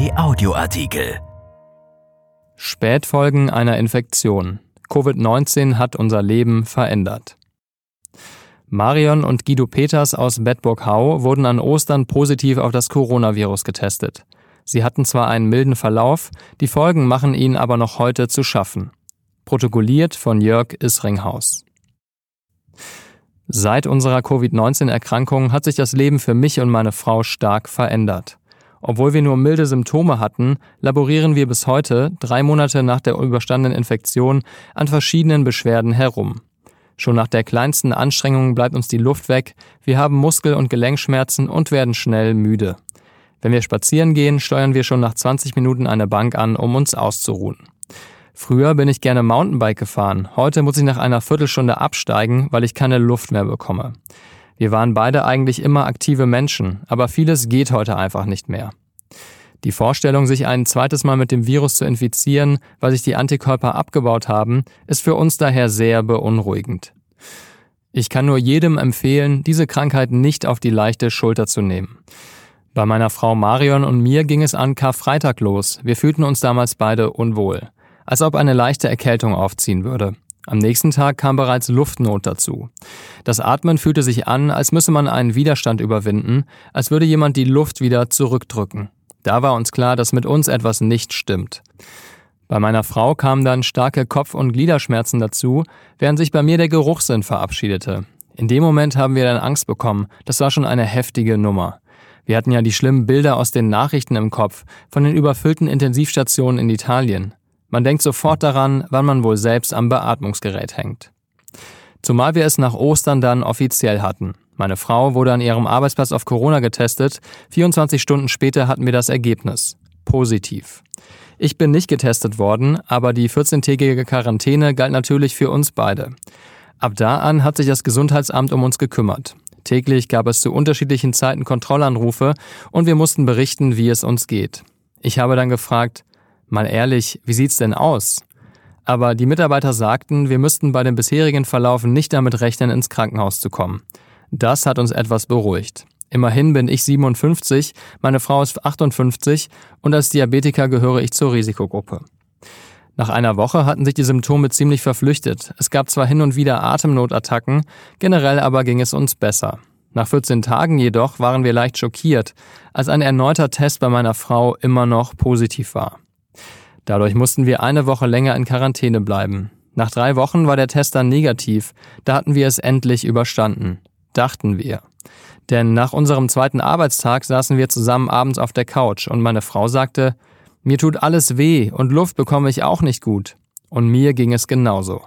RP Audioartikel. Spätfolgen einer Infektion. Covid-19 hat unser Leben verändert. Marion und Guido Peters aus Bedburg-Hau wurden an Ostern positiv auf das Coronavirus getestet. Sie hatten zwar einen milden Verlauf, die Folgen machen ihnen aber noch heute zu schaffen. Protokolliert von Jörg Isringhaus. Seit unserer Covid-19-Erkrankung hat sich das Leben für mich und meine Frau stark verändert. Obwohl wir nur milde Symptome hatten, laborieren wir bis heute, drei Monate nach der überstandenen Infektion, an verschiedenen Beschwerden herum. Schon nach der kleinsten Anstrengung bleibt uns die Luft weg, wir haben Muskel- und Gelenkschmerzen und werden schnell müde. Wenn wir spazieren gehen, steuern wir schon nach 20 Minuten eine Bank an, um uns auszuruhen. Früher bin ich gerne Mountainbike gefahren. Heute muss ich nach einer Viertelstunde absteigen, weil ich keine Luft mehr bekomme. Wir waren beide eigentlich immer aktive Menschen, aber vieles geht heute einfach nicht mehr. Die Vorstellung, sich ein zweites Mal mit dem Virus zu infizieren, weil sich die Antikörper abgebaut haben, ist für uns daher sehr beunruhigend. Ich kann nur jedem empfehlen, diese Krankheit nicht auf die leichte Schulter zu nehmen. Bei meiner Frau Marion und mir ging es an Karfreitag los. Wir fühlten uns damals beide unwohl als ob eine leichte Erkältung aufziehen würde. Am nächsten Tag kam bereits Luftnot dazu. Das Atmen fühlte sich an, als müsse man einen Widerstand überwinden, als würde jemand die Luft wieder zurückdrücken. Da war uns klar, dass mit uns etwas nicht stimmt. Bei meiner Frau kamen dann starke Kopf- und Gliederschmerzen dazu, während sich bei mir der Geruchssinn verabschiedete. In dem Moment haben wir dann Angst bekommen. Das war schon eine heftige Nummer. Wir hatten ja die schlimmen Bilder aus den Nachrichten im Kopf von den überfüllten Intensivstationen in Italien. Man denkt sofort daran, wann man wohl selbst am Beatmungsgerät hängt. Zumal wir es nach Ostern dann offiziell hatten. Meine Frau wurde an ihrem Arbeitsplatz auf Corona getestet. 24 Stunden später hatten wir das Ergebnis. Positiv. Ich bin nicht getestet worden, aber die 14-tägige Quarantäne galt natürlich für uns beide. Ab da an hat sich das Gesundheitsamt um uns gekümmert. Täglich gab es zu unterschiedlichen Zeiten Kontrollanrufe und wir mussten berichten, wie es uns geht. Ich habe dann gefragt, Mal ehrlich, wie sieht's denn aus? Aber die Mitarbeiter sagten, wir müssten bei dem bisherigen Verlauf nicht damit rechnen, ins Krankenhaus zu kommen. Das hat uns etwas beruhigt. Immerhin bin ich 57, meine Frau ist 58 und als Diabetiker gehöre ich zur Risikogruppe. Nach einer Woche hatten sich die Symptome ziemlich verflüchtet. Es gab zwar hin und wieder Atemnotattacken, generell aber ging es uns besser. Nach 14 Tagen jedoch waren wir leicht schockiert, als ein erneuter Test bei meiner Frau immer noch positiv war. Dadurch mussten wir eine Woche länger in Quarantäne bleiben. Nach drei Wochen war der Test dann negativ. Da hatten wir es endlich überstanden. Dachten wir. Denn nach unserem zweiten Arbeitstag saßen wir zusammen abends auf der Couch und meine Frau sagte, mir tut alles weh und Luft bekomme ich auch nicht gut. Und mir ging es genauso.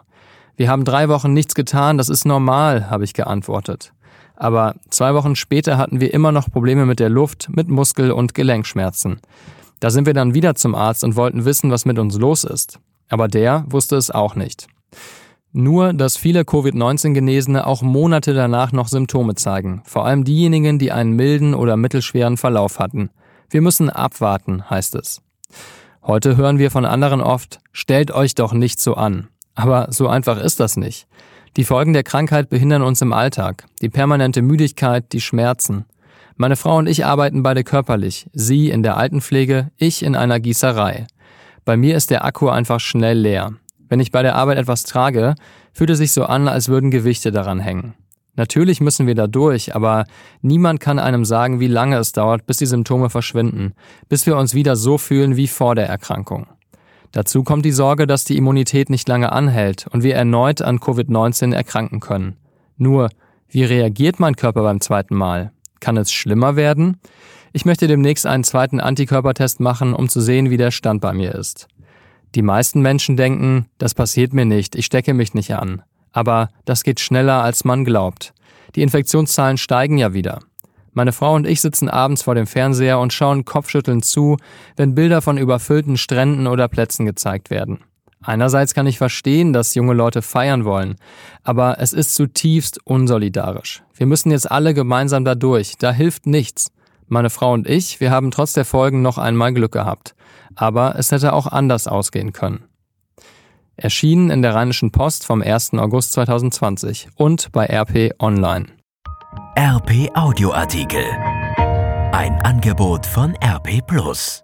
Wir haben drei Wochen nichts getan, das ist normal, habe ich geantwortet. Aber zwei Wochen später hatten wir immer noch Probleme mit der Luft, mit Muskel- und Gelenkschmerzen. Da sind wir dann wieder zum Arzt und wollten wissen, was mit uns los ist. Aber der wusste es auch nicht. Nur, dass viele Covid-19-Genesene auch Monate danach noch Symptome zeigen, vor allem diejenigen, die einen milden oder mittelschweren Verlauf hatten. Wir müssen abwarten, heißt es. Heute hören wir von anderen oft, stellt euch doch nicht so an. Aber so einfach ist das nicht. Die Folgen der Krankheit behindern uns im Alltag, die permanente Müdigkeit, die Schmerzen. Meine Frau und ich arbeiten beide körperlich, sie in der Altenpflege, ich in einer Gießerei. Bei mir ist der Akku einfach schnell leer. Wenn ich bei der Arbeit etwas trage, fühlt es sich so an, als würden Gewichte daran hängen. Natürlich müssen wir da durch, aber niemand kann einem sagen, wie lange es dauert, bis die Symptome verschwinden, bis wir uns wieder so fühlen wie vor der Erkrankung. Dazu kommt die Sorge, dass die Immunität nicht lange anhält und wir erneut an Covid-19 erkranken können. Nur, wie reagiert mein Körper beim zweiten Mal? Kann es schlimmer werden? Ich möchte demnächst einen zweiten Antikörpertest machen, um zu sehen, wie der Stand bei mir ist. Die meisten Menschen denken, das passiert mir nicht, ich stecke mich nicht an. Aber das geht schneller, als man glaubt. Die Infektionszahlen steigen ja wieder. Meine Frau und ich sitzen abends vor dem Fernseher und schauen kopfschüttelnd zu, wenn Bilder von überfüllten Stränden oder Plätzen gezeigt werden. Einerseits kann ich verstehen, dass junge Leute feiern wollen, aber es ist zutiefst unsolidarisch. Wir müssen jetzt alle gemeinsam da durch, da hilft nichts. Meine Frau und ich, wir haben trotz der Folgen noch einmal Glück gehabt, aber es hätte auch anders ausgehen können. Erschienen in der Rheinischen Post vom 1. August 2020 und bei RP Online. RP Audioartikel. Ein Angebot von RP Plus.